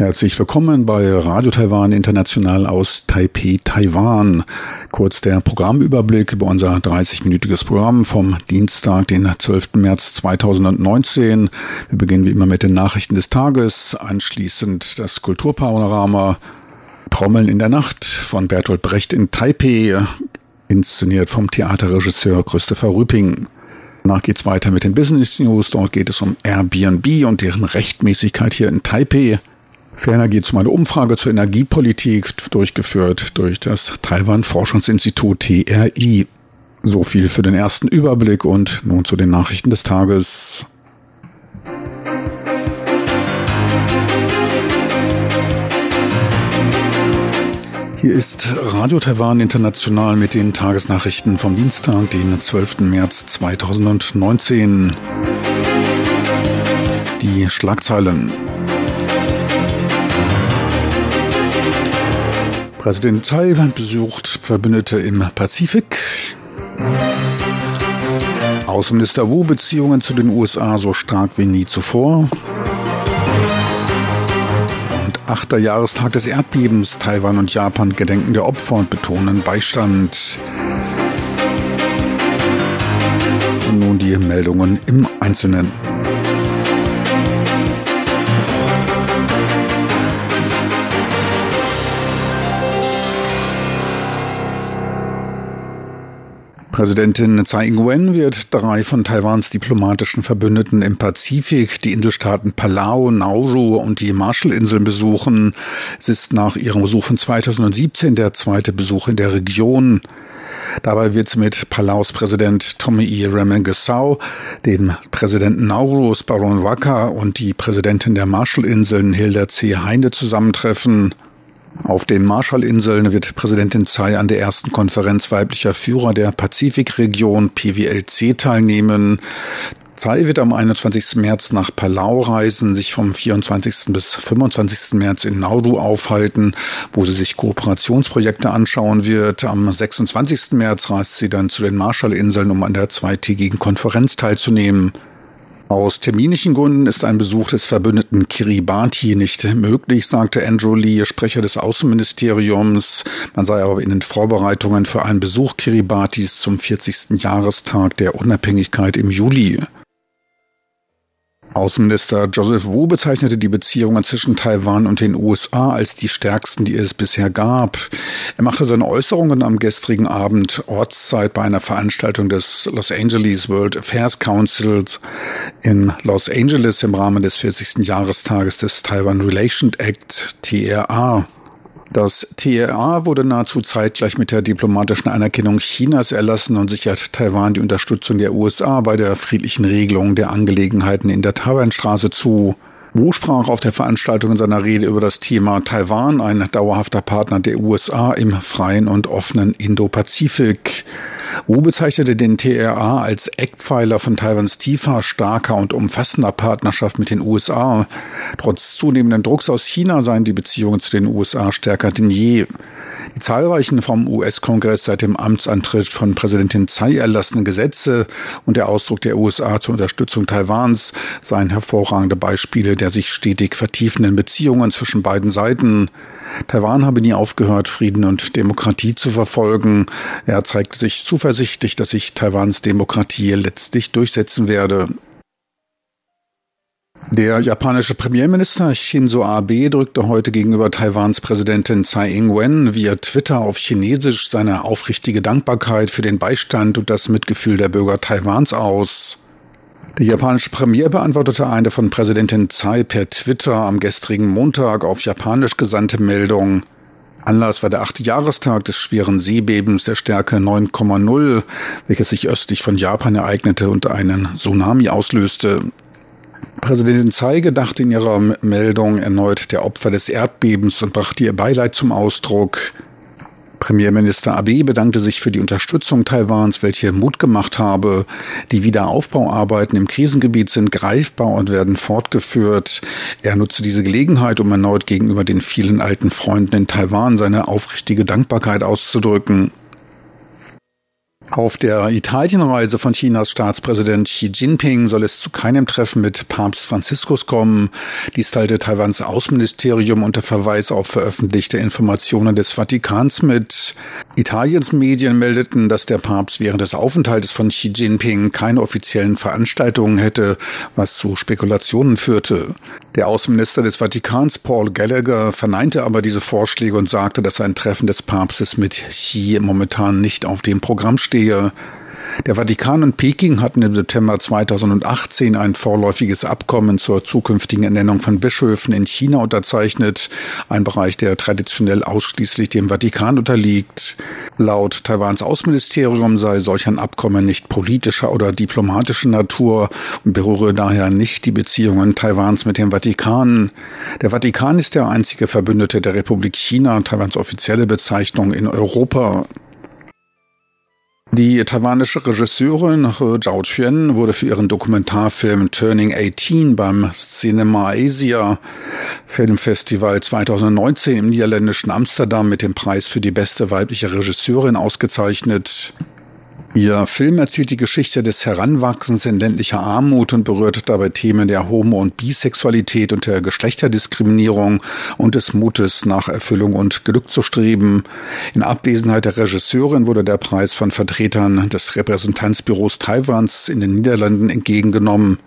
Herzlich willkommen bei Radio Taiwan International aus Taipei, Taiwan. Kurz der Programmüberblick über unser 30-minütiges Programm vom Dienstag, den 12. März 2019. Wir beginnen wie immer mit den Nachrichten des Tages, anschließend das Kulturpanorama, Trommeln in der Nacht von Bertolt Brecht in Taipei, inszeniert vom Theaterregisseur Christopher Rüping. Danach geht es weiter mit den Business News. Dort geht es um Airbnb und deren Rechtmäßigkeit hier in Taipei. Ferner geht es um eine Umfrage zur Energiepolitik, durchgeführt durch das Taiwan Forschungsinstitut TRI. So viel für den ersten Überblick und nun zu den Nachrichten des Tages. Hier ist Radio Taiwan International mit den Tagesnachrichten vom Dienstag, den 12. März 2019. Die Schlagzeilen. Präsident Tsai besucht Verbündete im Pazifik. Außenminister Wu Beziehungen zu den USA so stark wie nie zuvor. Und achter Jahrestag des Erdbebens. Taiwan und Japan gedenken der Opfer und betonen Beistand. Und nun die Meldungen im Einzelnen. Präsidentin Tsai Ing-wen wird drei von Taiwans diplomatischen Verbündeten im Pazifik, die Inselstaaten Palau, Nauru und die Marshallinseln besuchen. Es ist nach ihrem Besuch von 2017 der zweite Besuch in der Region. Dabei wird sie mit Palaus Präsident Tommy E. Remengesau, dem Präsidenten Naurus Baron Waka und die Präsidentin der Marshallinseln Hilda C. Heinde zusammentreffen. Auf den Marshallinseln wird Präsidentin Tsai an der ersten Konferenz weiblicher Führer der Pazifikregion PWLC teilnehmen. Tsai wird am 21. März nach Palau reisen, sich vom 24. bis 25. März in Nauru aufhalten, wo sie sich Kooperationsprojekte anschauen wird. Am 26. März reist sie dann zu den Marshallinseln, um an der zweitägigen Konferenz teilzunehmen. Aus terminischen Gründen ist ein Besuch des Verbündeten Kiribati nicht möglich, sagte Andrew Lee, Sprecher des Außenministeriums. Man sei aber in den Vorbereitungen für einen Besuch Kiribatis zum 40. Jahrestag der Unabhängigkeit im Juli. Außenminister Joseph Wu bezeichnete die Beziehungen zwischen Taiwan und den USA als die stärksten, die es bisher gab. Er machte seine Äußerungen am gestrigen Abend Ortszeit bei einer Veranstaltung des Los Angeles World Affairs Councils in Los Angeles im Rahmen des 40. Jahrestages des Taiwan Relation Act TRA. Das TRA wurde nahezu zeitgleich mit der diplomatischen Anerkennung Chinas erlassen und sichert Taiwan die Unterstützung der USA bei der friedlichen Regelung der Angelegenheiten in der Taiwanstraße zu. Wu sprach auf der Veranstaltung in seiner Rede über das Thema Taiwan, ein dauerhafter Partner der USA im freien und offenen Indo-Pazifik. Wu bezeichnete den TRA als Eckpfeiler von Taiwans tiefer, starker und umfassender Partnerschaft mit den USA. Trotz zunehmenden Drucks aus China seien die Beziehungen zu den USA stärker denn je. Die zahlreichen vom US-Kongress seit dem Amtsantritt von Präsidentin Tsai erlassenen Gesetze und der Ausdruck der USA zur Unterstützung Taiwans seien hervorragende Beispiele der sich stetig vertiefenden Beziehungen zwischen beiden Seiten. Taiwan habe nie aufgehört, Frieden und Demokratie zu verfolgen. Er zeigte sich zuversichtlich, dass sich Taiwans Demokratie letztlich durchsetzen werde. Der japanische Premierminister Shinzo Abe drückte heute gegenüber Taiwans Präsidentin Tsai Ing-wen via Twitter auf Chinesisch seine aufrichtige Dankbarkeit für den Beistand und das Mitgefühl der Bürger Taiwans aus. Der japanische Premier beantwortete eine von Präsidentin Tsai per Twitter am gestrigen Montag auf Japanisch gesandte Meldung. Anlass war der achte Jahrestag des schweren Seebebens der Stärke 9,0, welches sich östlich von Japan ereignete und einen Tsunami auslöste. Präsidentin Tsai gedachte in ihrer Meldung erneut der Opfer des Erdbebens und brachte ihr Beileid zum Ausdruck. Premierminister Abe bedankte sich für die Unterstützung Taiwans, welche Mut gemacht habe. Die Wiederaufbauarbeiten im Krisengebiet sind greifbar und werden fortgeführt. Er nutzte diese Gelegenheit, um erneut gegenüber den vielen alten Freunden in Taiwan seine aufrichtige Dankbarkeit auszudrücken. Auf der Italienreise von Chinas Staatspräsident Xi Jinping soll es zu keinem Treffen mit Papst Franziskus kommen. Dies teilte Taiwans Außenministerium unter Verweis auf veröffentlichte Informationen des Vatikans mit. Italiens Medien meldeten, dass der Papst während des Aufenthaltes von Xi Jinping keine offiziellen Veranstaltungen hätte, was zu Spekulationen führte. Der Außenminister des Vatikans Paul Gallagher verneinte aber diese Vorschläge und sagte, dass ein Treffen des Papstes mit Xi momentan nicht auf dem Programm steht stehe. Der Vatikan und Peking hatten im September 2018 ein vorläufiges Abkommen zur zukünftigen Ernennung von Bischöfen in China unterzeichnet, ein Bereich, der traditionell ausschließlich dem Vatikan unterliegt. Laut Taiwans Außenministerium sei solch ein Abkommen nicht politischer oder diplomatischer Natur und berühre daher nicht die Beziehungen Taiwans mit dem Vatikan. Der Vatikan ist der einzige Verbündete der Republik China, Taiwans offizielle Bezeichnung in Europa. Die taiwanische Regisseurin He Zhaoquan wurde für ihren Dokumentarfilm Turning 18 beim Cinema Asia Filmfestival 2019 im niederländischen Amsterdam mit dem Preis für die beste weibliche Regisseurin ausgezeichnet. Ihr Film erzählt die Geschichte des Heranwachsens in ländlicher Armut und berührt dabei Themen der Homo- und Bisexualität und der Geschlechterdiskriminierung und des Mutes nach Erfüllung und Glück zu streben. In Abwesenheit der Regisseurin wurde der Preis von Vertretern des Repräsentanzbüros Taiwans in den Niederlanden entgegengenommen.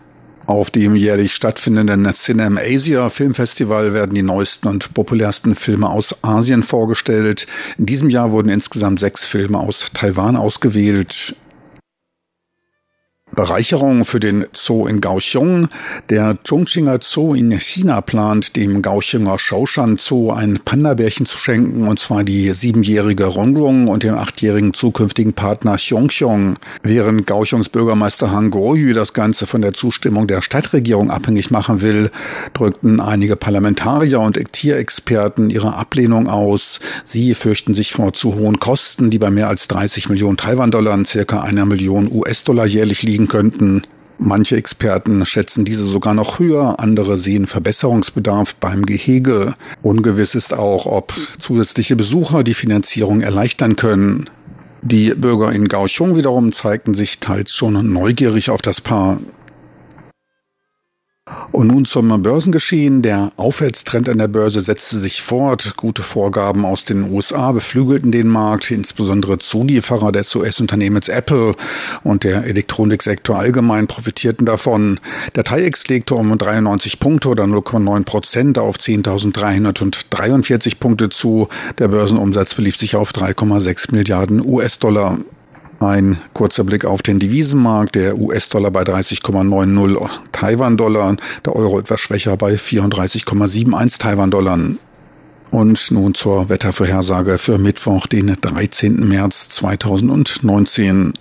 Auf dem jährlich stattfindenden Cinem Asia Filmfestival werden die neuesten und populärsten Filme aus Asien vorgestellt. In diesem Jahr wurden insgesamt sechs Filme aus Taiwan ausgewählt. Bereicherung für den Zoo in Kaohsiung. Der Chongqinger Zoo in China plant, dem Kaohsiunger Shaoshan Zoo ein Panda-Bärchen zu schenken, und zwar die siebenjährige Ronglong und dem achtjährigen zukünftigen Partner Xiongxiong. Während Kaohsiungs Bürgermeister Han Guoyu das Ganze von der Zustimmung der Stadtregierung abhängig machen will, drückten einige Parlamentarier und Tierexperten ihre Ablehnung aus. Sie fürchten sich vor zu hohen Kosten, die bei mehr als 30 Millionen Taiwan-Dollar, circa einer Million US-Dollar jährlich liegen liegen könnten. Manche Experten schätzen diese sogar noch höher, andere sehen Verbesserungsbedarf beim Gehege. Ungewiss ist auch, ob zusätzliche Besucher die Finanzierung erleichtern können. Die Bürger in Kaohsiung wiederum zeigten sich teils schon neugierig auf das Paar. Und nun zum Börsengeschehen. Der Aufwärtstrend an der Börse setzte sich fort. Gute Vorgaben aus den USA beflügelten den Markt, insbesondere Zulieferer des US-Unternehmens Apple und der Elektroniksektor allgemein profitierten davon. Der TAIEX legte um 93 Punkte oder 0,9 Prozent auf 10.343 Punkte zu. Der Börsenumsatz belief sich auf 3,6 Milliarden US-Dollar. Ein kurzer Blick auf den Devisenmarkt. Der US-Dollar bei 30,90 Taiwan-Dollar, der Euro etwas schwächer bei 34,71 Taiwan-Dollar. Und nun zur Wettervorhersage für Mittwoch, den 13. März 2019.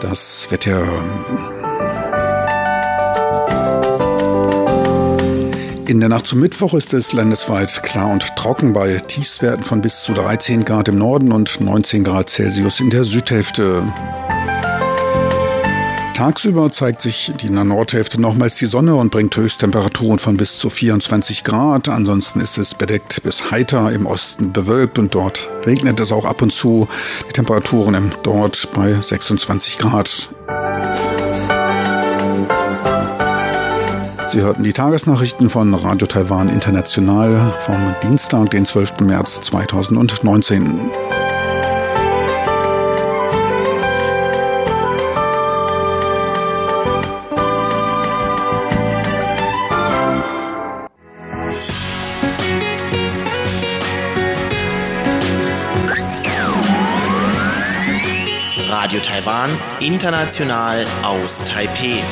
Das Wetter In der Nacht zum Mittwoch ist es landesweit klar und trocken bei Tiefstwerten von bis zu 13 Grad im Norden und 19 Grad Celsius in der Südhälfte. Tagsüber zeigt sich in der Nordhälfte nochmals die Sonne und bringt Höchsttemperaturen von bis zu 24 Grad. Ansonsten ist es bedeckt bis heiter, im Osten bewölkt und dort regnet es auch ab und zu. Die Temperaturen dort bei 26 Grad. Sie hörten die Tagesnachrichten von Radio Taiwan International vom Dienstag, den 12. März 2019. Radio Taiwan, international aus Taipeh.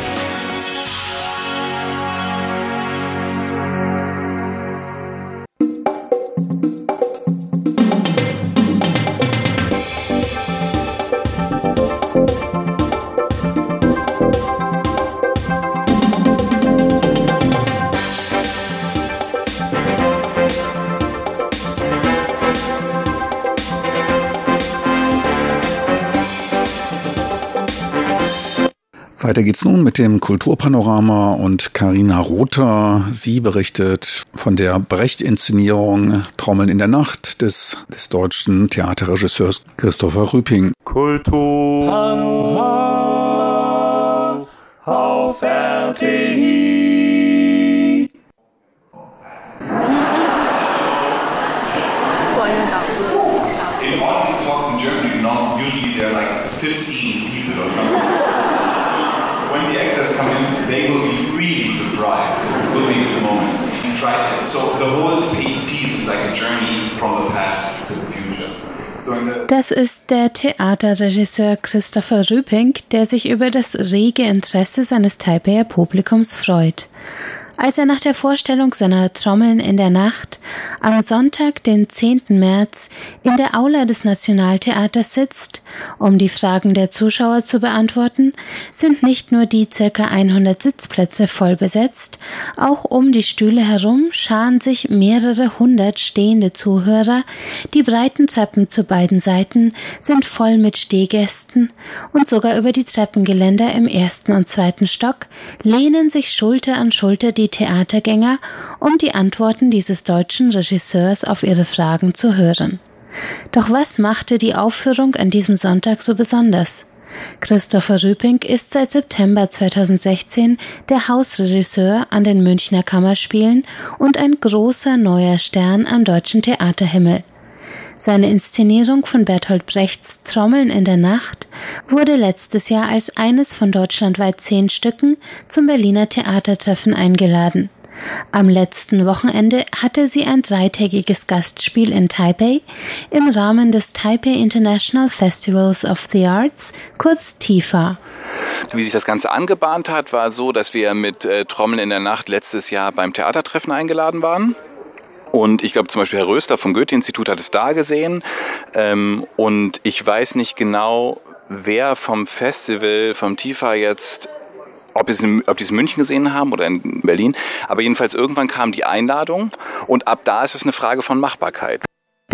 Weiter geht's nun mit dem Kulturpanorama und Karina Rother. Sie berichtet von der Brecht-Inszenierung Trommeln in der Nacht des, des deutschen Theaterregisseurs Christopher Rüping. Kulturpanorama auf RTI. In all these talks in Germany, not usually there are like 15 Das ist der Theaterregisseur Christopher Rüping, der sich über das rege Interesse seines Taipeher Publikums freut. Als er nach der Vorstellung seiner Trommeln in der Nacht am Sonntag, den 10. März, in der Aula des Nationaltheaters sitzt, um die Fragen der Zuschauer zu beantworten, sind nicht nur die circa 100 Sitzplätze voll besetzt, auch um die Stühle herum scharen sich mehrere hundert stehende Zuhörer, die breiten Treppen zu beiden Seiten sind voll mit Stehgästen und sogar über die Treppengeländer im ersten und zweiten Stock lehnen sich Schulter an Schulter die die Theatergänger, um die Antworten dieses deutschen Regisseurs auf ihre Fragen zu hören. Doch was machte die Aufführung an diesem Sonntag so besonders? Christopher Rüping ist seit September 2016 der Hausregisseur an den Münchner Kammerspielen und ein großer neuer Stern am deutschen Theaterhimmel. Seine Inszenierung von Bertolt Brechts Trommeln in der Nacht wurde letztes Jahr als eines von deutschlandweit zehn Stücken zum Berliner Theatertreffen eingeladen. Am letzten Wochenende hatte sie ein dreitägiges Gastspiel in Taipei im Rahmen des Taipei International Festivals of the Arts, kurz TIFA. Wie sich das Ganze angebahnt hat, war so, dass wir mit äh, Trommeln in der Nacht letztes Jahr beim Theatertreffen eingeladen waren. Und ich glaube zum Beispiel Herr Röster vom Goethe-Institut hat es da gesehen. Ähm, und ich weiß nicht genau, wer vom Festival, vom TIFA jetzt ob, es ob die es in München gesehen haben oder in Berlin. Aber jedenfalls irgendwann kam die Einladung und ab da ist es eine Frage von Machbarkeit.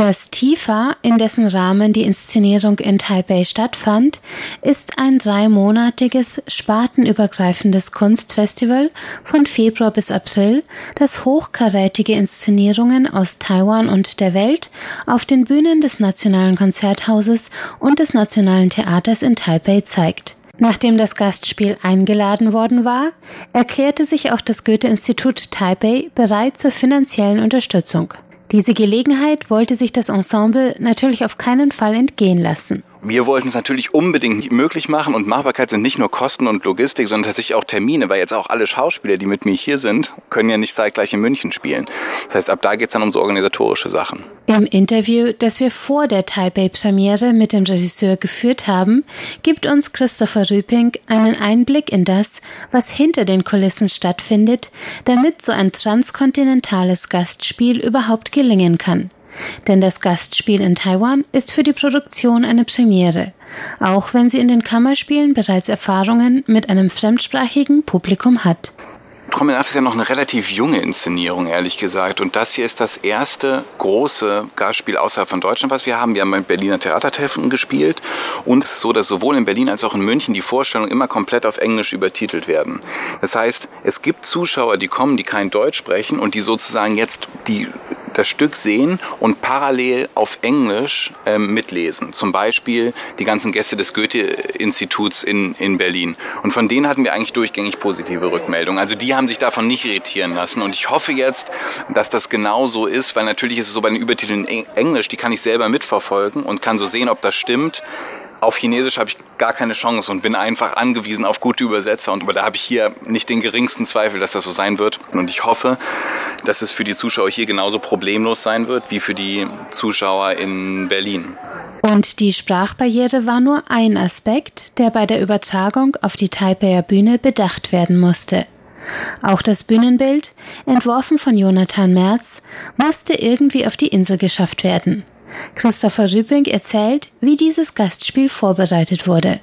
Das TIFA, in dessen Rahmen die Inszenierung in Taipei stattfand, ist ein dreimonatiges, spartenübergreifendes Kunstfestival von Februar bis April, das hochkarätige Inszenierungen aus Taiwan und der Welt auf den Bühnen des Nationalen Konzerthauses und des Nationalen Theaters in Taipei zeigt. Nachdem das Gastspiel eingeladen worden war, erklärte sich auch das Goethe-Institut Taipei bereit zur finanziellen Unterstützung. Diese Gelegenheit wollte sich das Ensemble natürlich auf keinen Fall entgehen lassen. Wir wollten es natürlich unbedingt möglich machen und Machbarkeit sind nicht nur Kosten und Logistik, sondern tatsächlich auch Termine, weil jetzt auch alle Schauspieler, die mit mir hier sind, können ja nicht zeitgleich in München spielen. Das heißt, ab da geht es dann um so organisatorische Sachen. Im Interview, das wir vor der Taipei-Premiere mit dem Regisseur geführt haben, gibt uns Christopher Rüping einen Einblick in das, was hinter den Kulissen stattfindet, damit so ein transkontinentales Gastspiel überhaupt gelingen kann. Denn das Gastspiel in Taiwan ist für die Produktion eine Premiere, auch wenn sie in den Kammerspielen bereits Erfahrungen mit einem fremdsprachigen Publikum hat. Trommelnacht ist ja noch eine relativ junge Inszenierung, ehrlich gesagt. Und das hier ist das erste große Gastspiel außerhalb von Deutschland, was wir haben. Wir haben beim Berliner Theatertreffen gespielt. Und es ist so, dass sowohl in Berlin als auch in München die Vorstellungen immer komplett auf Englisch übertitelt werden. Das heißt, es gibt Zuschauer, die kommen, die kein Deutsch sprechen und die sozusagen jetzt die das Stück sehen und parallel auf Englisch ähm, mitlesen. Zum Beispiel die ganzen Gäste des Goethe-Instituts in, in Berlin. Und von denen hatten wir eigentlich durchgängig positive Rückmeldungen. Also die haben sich davon nicht irritieren lassen. Und ich hoffe jetzt, dass das genau so ist, weil natürlich ist es so bei den Übertiteln in Englisch, die kann ich selber mitverfolgen und kann so sehen, ob das stimmt auf Chinesisch habe ich gar keine Chance und bin einfach angewiesen auf gute Übersetzer. Und da habe ich hier nicht den geringsten Zweifel, dass das so sein wird. Und ich hoffe, dass es für die Zuschauer hier genauso problemlos sein wird wie für die Zuschauer in Berlin. Und die Sprachbarriere war nur ein Aspekt, der bei der Übertragung auf die Taipeier Bühne bedacht werden musste. Auch das Bühnenbild, entworfen von Jonathan Merz, musste irgendwie auf die Insel geschafft werden. Christopher Rüping erzählt, wie dieses Gastspiel vorbereitet wurde.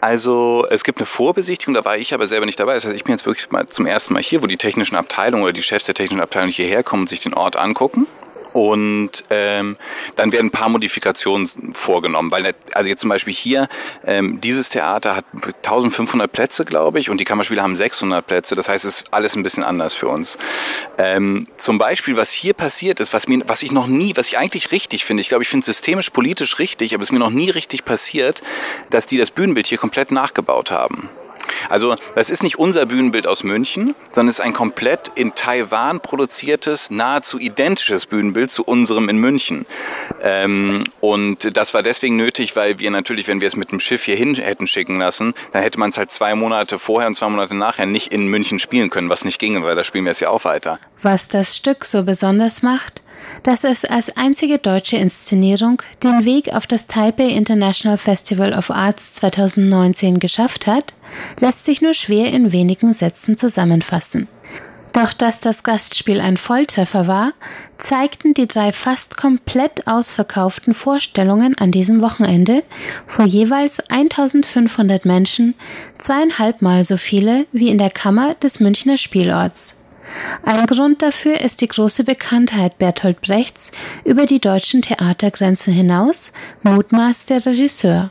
Also es gibt eine Vorbesichtigung, da war ich aber selber nicht dabei. Das heißt, ich bin jetzt wirklich mal zum ersten Mal hier, wo die technischen Abteilungen oder die Chefs der technischen Abteilung hierher kommen und sich den Ort angucken. Und ähm, dann werden ein paar Modifikationen vorgenommen, weil also jetzt zum Beispiel hier ähm, dieses Theater hat 1500 Plätze, glaube ich, und die Kammerspiele haben 600 Plätze. Das heißt, es ist alles ein bisschen anders für uns. Ähm, zum Beispiel, was hier passiert ist, was mir, was ich noch nie, was ich eigentlich richtig finde. Ich glaube, ich finde es systemisch politisch richtig, aber es ist mir noch nie richtig passiert, dass die das Bühnenbild hier komplett nachgebaut haben. Also das ist nicht unser Bühnenbild aus München, sondern es ist ein komplett in Taiwan produziertes, nahezu identisches Bühnenbild zu unserem in München. Ähm, und das war deswegen nötig, weil wir natürlich, wenn wir es mit dem Schiff hierhin hätten schicken lassen, dann hätte man es halt zwei Monate vorher und zwei Monate nachher nicht in München spielen können, was nicht ginge, weil da spielen wir es ja auch weiter. Was das Stück so besonders macht, dass es als einzige deutsche Inszenierung den Weg auf das Taipei International Festival of Arts 2019 geschafft hat, lässt sich nur schwer in wenigen Sätzen zusammenfassen. Doch dass das Gastspiel ein Volltreffer war, zeigten die drei fast komplett ausverkauften Vorstellungen an diesem Wochenende vor jeweils 1500 Menschen, zweieinhalb Mal so viele wie in der Kammer des Münchner Spielorts. Ein Grund dafür ist die große Bekanntheit Bertolt Brechts über die deutschen Theatergrenzen hinaus, mutmaßt der Regisseur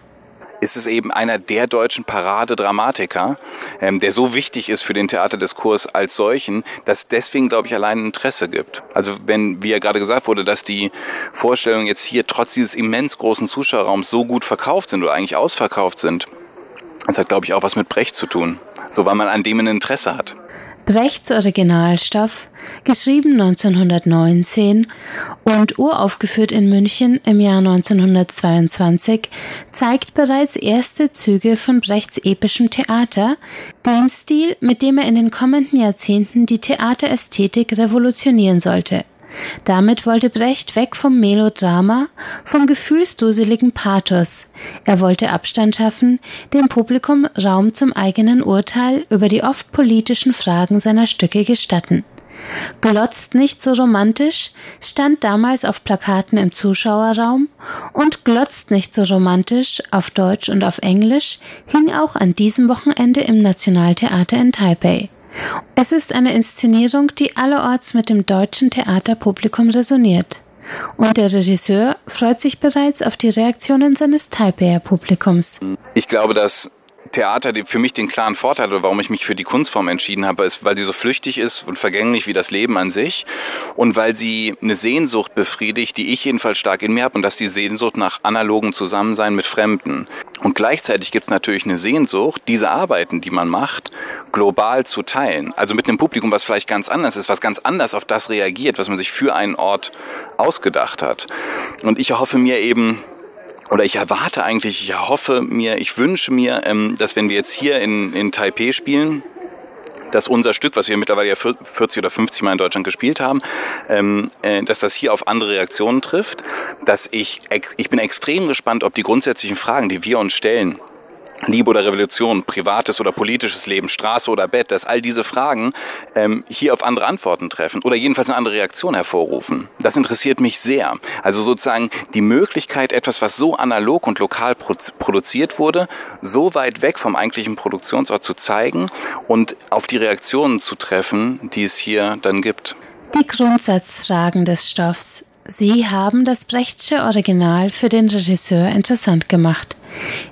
ist es eben einer der deutschen Paradedramatiker, ähm, der so wichtig ist für den Theaterdiskurs als solchen, dass deswegen, glaube ich, allein Interesse gibt. Also wenn, wie ja gerade gesagt wurde, dass die Vorstellungen jetzt hier trotz dieses immens großen Zuschauerraums so gut verkauft sind oder eigentlich ausverkauft sind, das hat, glaube ich, auch was mit Brecht zu tun. So, weil man an dem ein Interesse hat. Brechts Originalstoff, geschrieben 1919 und uraufgeführt in München im Jahr 1922, zeigt bereits erste Züge von Brechts epischem Theater, dem Stil, mit dem er in den kommenden Jahrzehnten die Theaterästhetik revolutionieren sollte. Damit wollte Brecht weg vom Melodrama, vom gefühlsduseligen Pathos. Er wollte Abstand schaffen, dem Publikum Raum zum eigenen Urteil über die oft politischen Fragen seiner Stücke gestatten. Glotzt nicht so romantisch stand damals auf Plakaten im Zuschauerraum und Glotzt nicht so romantisch auf Deutsch und auf Englisch hing auch an diesem Wochenende im Nationaltheater in Taipei. Es ist eine Inszenierung, die allerorts mit dem deutschen Theaterpublikum resoniert. Und der Regisseur freut sich bereits auf die Reaktionen seines Taipeier Publikums. Ich glaube, dass Theater für mich den klaren Vorteil oder warum ich mich für die Kunstform entschieden habe, ist, weil sie so flüchtig ist und vergänglich wie das Leben an sich und weil sie eine Sehnsucht befriedigt, die ich jedenfalls stark in mir habe und das ist die Sehnsucht nach analogen Zusammensein mit Fremden. Und gleichzeitig gibt es natürlich eine Sehnsucht, diese Arbeiten, die man macht, global zu teilen. Also mit einem Publikum, was vielleicht ganz anders ist, was ganz anders auf das reagiert, was man sich für einen Ort ausgedacht hat. Und ich hoffe mir eben, oder ich erwarte eigentlich, ich hoffe mir, ich wünsche mir, ähm, dass wenn wir jetzt hier in, in Taipei spielen, dass unser Stück, was wir mittlerweile ja 40 oder 50 Mal in Deutschland gespielt haben, ähm, äh, dass das hier auf andere Reaktionen trifft. Dass ich, ich bin extrem gespannt, ob die grundsätzlichen Fragen, die wir uns stellen, Liebe oder Revolution, privates oder politisches Leben, Straße oder Bett, dass all diese Fragen ähm, hier auf andere Antworten treffen oder jedenfalls eine andere Reaktion hervorrufen. Das interessiert mich sehr. Also sozusagen die Möglichkeit, etwas, was so analog und lokal produziert wurde, so weit weg vom eigentlichen Produktionsort zu zeigen und auf die Reaktionen zu treffen, die es hier dann gibt. Die Grundsatzfragen des Stoffs Sie haben das Brechtsche Original für den Regisseur interessant gemacht.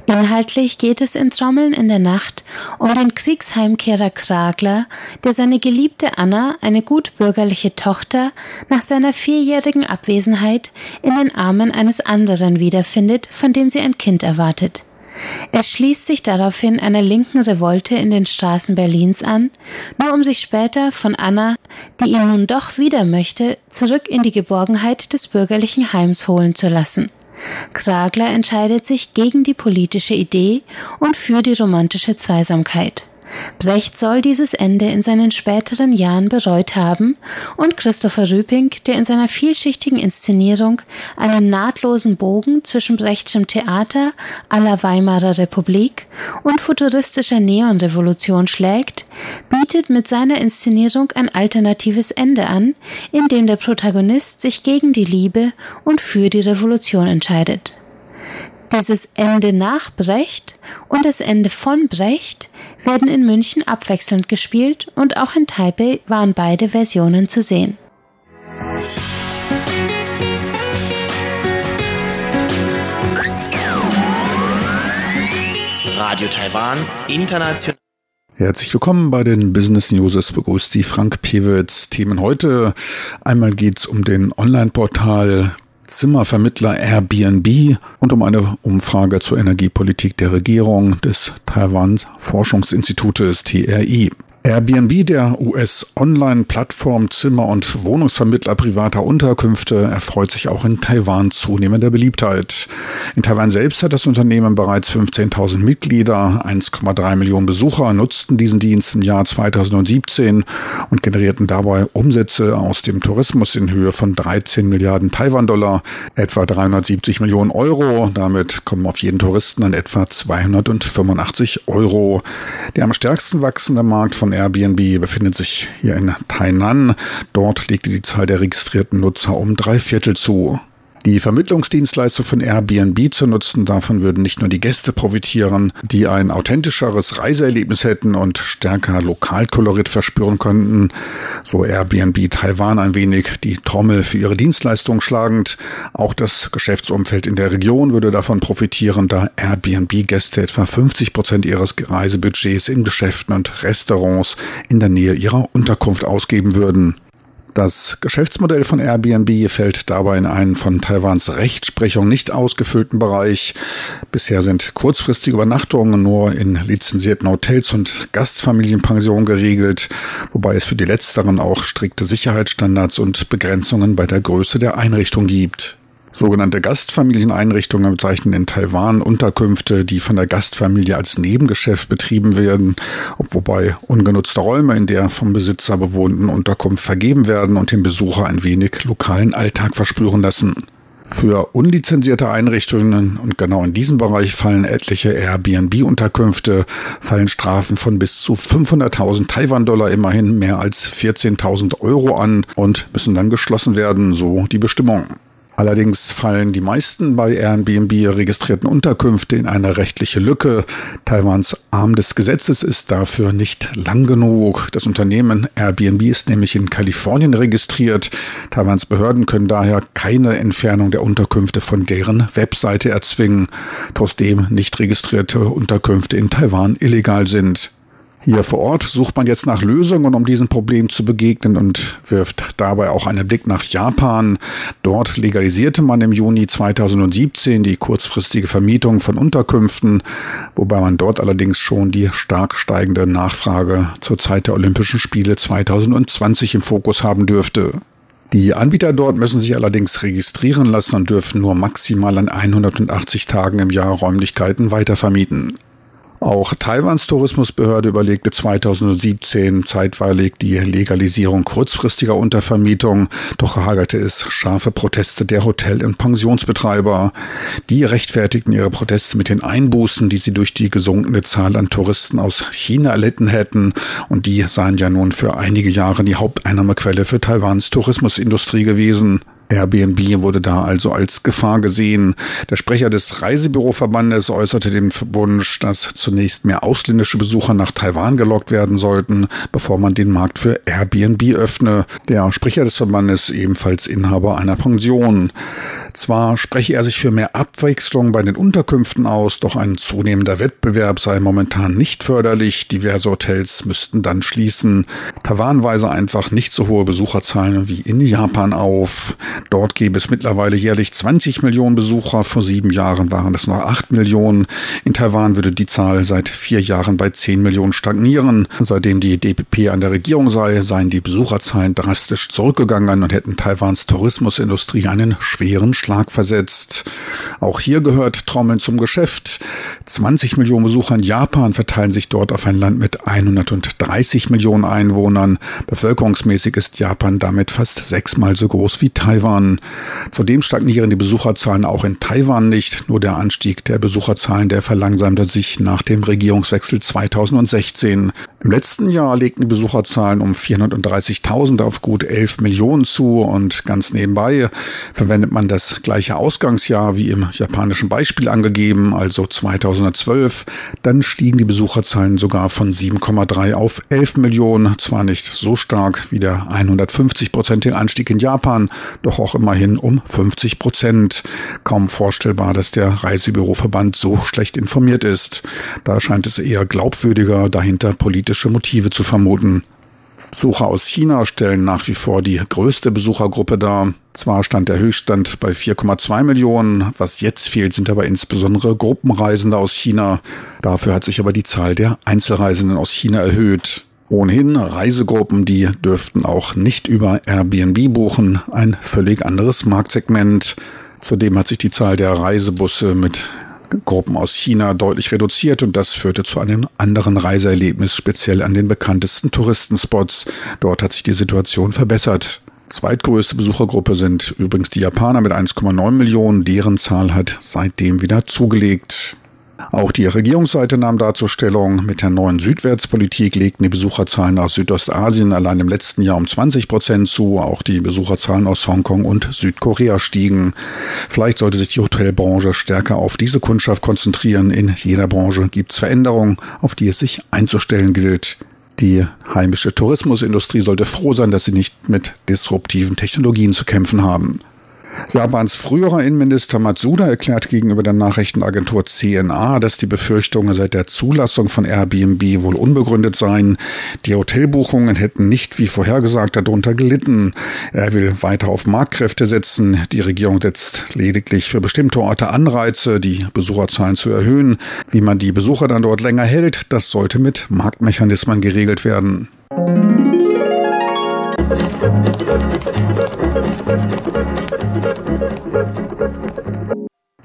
Inhaltlich geht es in Trommeln in der Nacht um den Kriegsheimkehrer Kragler, der seine geliebte Anna, eine gutbürgerliche Tochter, nach seiner vierjährigen Abwesenheit in den Armen eines anderen wiederfindet, von dem sie ein Kind erwartet. Er schließt sich daraufhin einer linken Revolte in den Straßen Berlins an, nur um sich später von Anna, die ihn nun doch wieder möchte, zurück in die Geborgenheit des bürgerlichen Heims holen zu lassen. Kragler entscheidet sich gegen die politische Idee und für die romantische Zweisamkeit. Brecht soll dieses Ende in seinen späteren Jahren bereut haben und Christopher Rüping, der in seiner vielschichtigen Inszenierung einen nahtlosen Bogen zwischen Brechtschem Theater aller Weimarer Republik und futuristischer Neonrevolution schlägt, bietet mit seiner Inszenierung ein alternatives Ende an, in dem der Protagonist sich gegen die Liebe und für die Revolution entscheidet. Dieses Ende nach Brecht und das Ende von Brecht werden in München abwechselnd gespielt und auch in Taipei waren beide Versionen zu sehen. Radio Taiwan, international. Herzlich willkommen bei den Business News. Es begrüßt die Frank Pewitz. Themen heute. Einmal geht es um den Online-Portal Zimmervermittler Airbnb und um eine Umfrage zur Energiepolitik der Regierung des Taiwans Forschungsinstitutes TRI. Airbnb, der US-Online-Plattform Zimmer- und Wohnungsvermittler privater Unterkünfte, erfreut sich auch in Taiwan zunehmender Beliebtheit. In Taiwan selbst hat das Unternehmen bereits 15.000 Mitglieder, 1,3 Millionen Besucher nutzten diesen Dienst im Jahr 2017 und generierten dabei Umsätze aus dem Tourismus in Höhe von 13 Milliarden Taiwan-Dollar, etwa 370 Millionen Euro. Damit kommen auf jeden Touristen an etwa 285 Euro. Der am stärksten wachsende Markt von Airbnb befindet sich hier in Tainan. Dort legte die Zahl der registrierten Nutzer um drei Viertel zu. Die Vermittlungsdienstleister von Airbnb zu nutzen, davon würden nicht nur die Gäste profitieren, die ein authentischeres Reiseerlebnis hätten und stärker Lokalkolorit verspüren könnten, so Airbnb Taiwan ein wenig die Trommel für ihre Dienstleistungen schlagend. Auch das Geschäftsumfeld in der Region würde davon profitieren, da Airbnb-Gäste etwa 50 Prozent ihres Reisebudgets in Geschäften und Restaurants in der Nähe ihrer Unterkunft ausgeben würden. Das Geschäftsmodell von Airbnb fällt dabei in einen von Taiwans Rechtsprechung nicht ausgefüllten Bereich. Bisher sind kurzfristige Übernachtungen nur in lizenzierten Hotels und Gastfamilienpensionen geregelt, wobei es für die letzteren auch strikte Sicherheitsstandards und Begrenzungen bei der Größe der Einrichtung gibt. Sogenannte Gastfamilieneinrichtungen bezeichnen in Taiwan Unterkünfte, die von der Gastfamilie als Nebengeschäft betrieben werden, wobei ungenutzte Räume in der vom Besitzer bewohnten Unterkunft vergeben werden und den Besucher ein wenig lokalen Alltag verspüren lassen. Für unlizenzierte Einrichtungen und genau in diesem Bereich fallen etliche Airbnb-Unterkünfte, fallen Strafen von bis zu 500.000 Taiwan-Dollar, immerhin mehr als 14.000 Euro an und müssen dann geschlossen werden, so die Bestimmung. Allerdings fallen die meisten bei Airbnb registrierten Unterkünfte in eine rechtliche Lücke. Taiwans Arm des Gesetzes ist dafür nicht lang genug. Das Unternehmen Airbnb ist nämlich in Kalifornien registriert. Taiwans Behörden können daher keine Entfernung der Unterkünfte von deren Webseite erzwingen, trotzdem nicht registrierte Unterkünfte in Taiwan illegal sind. Hier vor Ort sucht man jetzt nach Lösungen, um diesem Problem zu begegnen und wirft dabei auch einen Blick nach Japan. Dort legalisierte man im Juni 2017 die kurzfristige Vermietung von Unterkünften, wobei man dort allerdings schon die stark steigende Nachfrage zur Zeit der Olympischen Spiele 2020 im Fokus haben dürfte. Die Anbieter dort müssen sich allerdings registrieren lassen und dürfen nur maximal an 180 Tagen im Jahr Räumlichkeiten weitervermieten. Auch Taiwans Tourismusbehörde überlegte 2017 zeitweilig die Legalisierung kurzfristiger Untervermietung, doch hagelte es scharfe Proteste der Hotel- und Pensionsbetreiber. Die rechtfertigten ihre Proteste mit den Einbußen, die sie durch die gesunkene Zahl an Touristen aus China erlitten hätten, und die seien ja nun für einige Jahre die Haupteinnahmequelle für Taiwans Tourismusindustrie gewesen. Airbnb wurde da also als Gefahr gesehen. Der Sprecher des Reisebüroverbandes äußerte den Wunsch, dass zunächst mehr ausländische Besucher nach Taiwan gelockt werden sollten, bevor man den Markt für Airbnb öffne. Der Sprecher des Verbandes ebenfalls Inhaber einer Pension. Zwar spreche er sich für mehr Abwechslung bei den Unterkünften aus, doch ein zunehmender Wettbewerb sei momentan nicht förderlich. Diverse Hotels müssten dann schließen. Taiwan weise einfach nicht so hohe Besucherzahlen wie in Japan auf. Dort gäbe es mittlerweile jährlich 20 Millionen Besucher. Vor sieben Jahren waren es noch acht Millionen. In Taiwan würde die Zahl seit vier Jahren bei 10 Millionen stagnieren. Seitdem die DPP an der Regierung sei, seien die Besucherzahlen drastisch zurückgegangen und hätten Taiwans Tourismusindustrie einen schweren Schlag versetzt. Auch hier gehört Trommeln zum Geschäft. 20 Millionen Besucher in Japan verteilen sich dort auf ein Land mit 130 Millionen Einwohnern. Bevölkerungsmäßig ist Japan damit fast sechsmal so groß wie Taiwan. Taiwan. Zudem stagnieren die Besucherzahlen auch in Taiwan nicht. Nur der Anstieg der Besucherzahlen, der verlangsamte sich nach dem Regierungswechsel 2016. Im letzten Jahr legten die Besucherzahlen um 430.000 auf gut 11 Millionen zu und ganz nebenbei verwendet man das gleiche Ausgangsjahr wie im japanischen Beispiel angegeben, also 2012. Dann stiegen die Besucherzahlen sogar von 7,3 auf 11 Millionen. Zwar nicht so stark wie der 150-prozentige Anstieg in Japan, doch auch immerhin um 50 Prozent. Kaum vorstellbar, dass der Reisebüroverband so schlecht informiert ist. Da scheint es eher glaubwürdiger, dahinter politische Motive zu vermuten. Besucher aus China stellen nach wie vor die größte Besuchergruppe dar. Zwar stand der Höchststand bei 4,2 Millionen, was jetzt fehlt, sind aber insbesondere Gruppenreisende aus China. Dafür hat sich aber die Zahl der Einzelreisenden aus China erhöht. Ohnehin Reisegruppen, die dürften auch nicht über Airbnb buchen, ein völlig anderes Marktsegment. Zudem hat sich die Zahl der Reisebusse mit Gruppen aus China deutlich reduziert und das führte zu einem anderen Reiseerlebnis, speziell an den bekanntesten Touristenspots. Dort hat sich die Situation verbessert. Zweitgrößte Besuchergruppe sind übrigens die Japaner mit 1,9 Millionen. Deren Zahl hat seitdem wieder zugelegt. Auch die Regierungsseite nahm dazu Stellung. Mit der neuen Südwärtspolitik legten die Besucherzahlen aus Südostasien allein im letzten Jahr um 20 Prozent zu. Auch die Besucherzahlen aus Hongkong und Südkorea stiegen. Vielleicht sollte sich die Hotelbranche stärker auf diese Kundschaft konzentrieren. In jeder Branche gibt es Veränderungen, auf die es sich einzustellen gilt. Die heimische Tourismusindustrie sollte froh sein, dass sie nicht mit disruptiven Technologien zu kämpfen haben. Japans früherer Innenminister Matsuda erklärt gegenüber der Nachrichtenagentur CNA, dass die Befürchtungen seit der Zulassung von Airbnb wohl unbegründet seien. Die Hotelbuchungen hätten nicht wie vorhergesagt darunter gelitten. Er will weiter auf Marktkräfte setzen. Die Regierung setzt lediglich für bestimmte Orte Anreize, die Besucherzahlen zu erhöhen. Wie man die Besucher dann dort länger hält, das sollte mit Marktmechanismen geregelt werden.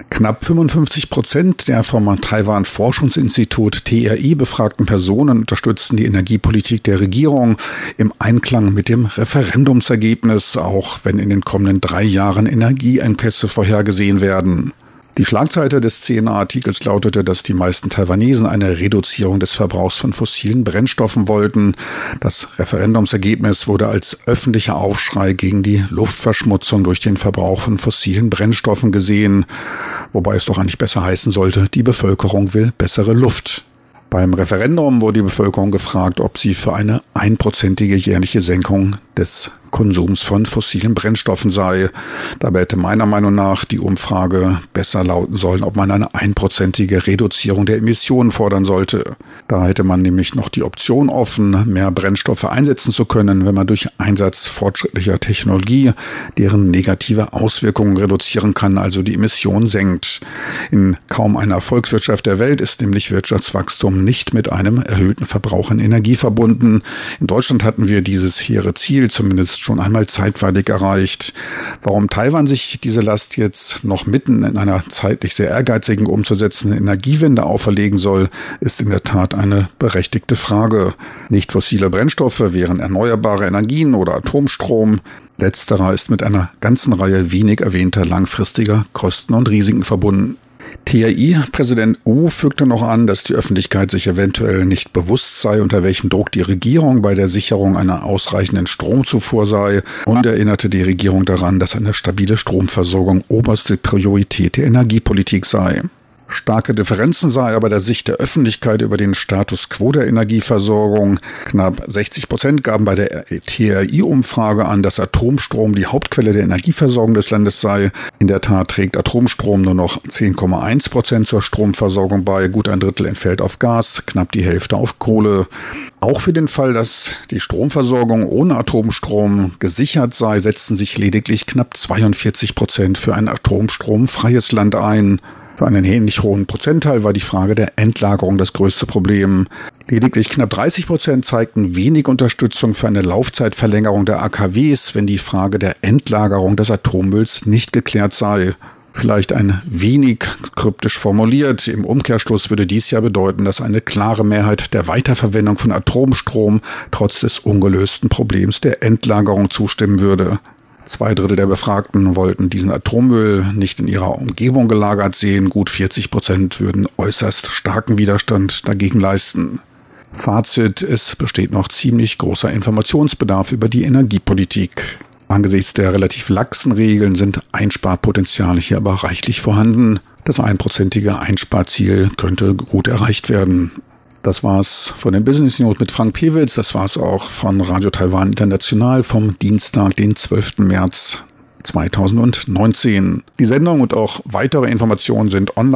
Knapp 55 Prozent der vom Taiwan Forschungsinstitut TRI befragten Personen unterstützen die Energiepolitik der Regierung im Einklang mit dem Referendumsergebnis, auch wenn in den kommenden drei Jahren Energieengpässe vorhergesehen werden. Die Schlagzeile des CNA-Artikels lautete, dass die meisten Taiwanesen eine Reduzierung des Verbrauchs von fossilen Brennstoffen wollten. Das Referendumsergebnis wurde als öffentlicher Aufschrei gegen die Luftverschmutzung durch den Verbrauch von fossilen Brennstoffen gesehen, wobei es doch eigentlich besser heißen sollte, die Bevölkerung will bessere Luft. Beim Referendum wurde die Bevölkerung gefragt, ob sie für eine einprozentige jährliche Senkung des Konsums von fossilen Brennstoffen sei. Dabei hätte meiner Meinung nach die Umfrage besser lauten sollen, ob man eine einprozentige Reduzierung der Emissionen fordern sollte. Da hätte man nämlich noch die Option offen, mehr Brennstoffe einsetzen zu können, wenn man durch Einsatz fortschrittlicher Technologie deren negative Auswirkungen reduzieren kann, also die Emissionen senkt. In kaum einer Volkswirtschaft der Welt ist nämlich Wirtschaftswachstum nicht mit einem erhöhten Verbrauch an Energie verbunden. In Deutschland hatten wir dieses hehre Ziel zumindest schon einmal zeitweilig erreicht. Warum Taiwan sich diese Last jetzt noch mitten in einer zeitlich sehr ehrgeizigen umzusetzenden Energiewende auferlegen soll, ist in der Tat eine berechtigte Frage. Nicht fossile Brennstoffe wären erneuerbare Energien oder Atomstrom. Letzterer ist mit einer ganzen Reihe wenig erwähnter langfristiger Kosten und Risiken verbunden. TAI-Präsident U fügte noch an, dass die Öffentlichkeit sich eventuell nicht bewusst sei, unter welchem Druck die Regierung bei der Sicherung einer ausreichenden Stromzufuhr sei und erinnerte die Regierung daran, dass eine stabile Stromversorgung oberste Priorität der Energiepolitik sei. Starke Differenzen sah er bei der Sicht der Öffentlichkeit über den Status quo der Energieversorgung. Knapp 60 Prozent gaben bei der TRI-Umfrage an, dass Atomstrom die Hauptquelle der Energieversorgung des Landes sei. In der Tat trägt Atomstrom nur noch 10,1 Prozent zur Stromversorgung bei. Gut ein Drittel entfällt auf Gas, knapp die Hälfte auf Kohle. Auch für den Fall, dass die Stromversorgung ohne Atomstrom gesichert sei, setzten sich lediglich knapp 42 Prozent für ein atomstromfreies Land ein. Für einen ähnlich hohen Prozentteil war die Frage der Endlagerung das größte Problem. Lediglich knapp 30 Prozent zeigten wenig Unterstützung für eine Laufzeitverlängerung der AKWs, wenn die Frage der Endlagerung des Atommülls nicht geklärt sei. Vielleicht ein wenig kryptisch formuliert. Im Umkehrschluss würde dies ja bedeuten, dass eine klare Mehrheit der Weiterverwendung von Atomstrom trotz des ungelösten Problems der Endlagerung zustimmen würde. Zwei Drittel der Befragten wollten diesen Atommüll nicht in ihrer Umgebung gelagert sehen. Gut 40 Prozent würden äußerst starken Widerstand dagegen leisten. Fazit, es besteht noch ziemlich großer Informationsbedarf über die Energiepolitik. Angesichts der relativ laxen Regeln sind Einsparpotenziale hier aber reichlich vorhanden. Das einprozentige Einsparziel könnte gut erreicht werden. Das war's von den Business News mit Frank Pewitz. Das war's auch von Radio Taiwan International vom Dienstag, den 12. März 2019. Die Sendung und auch weitere Informationen sind online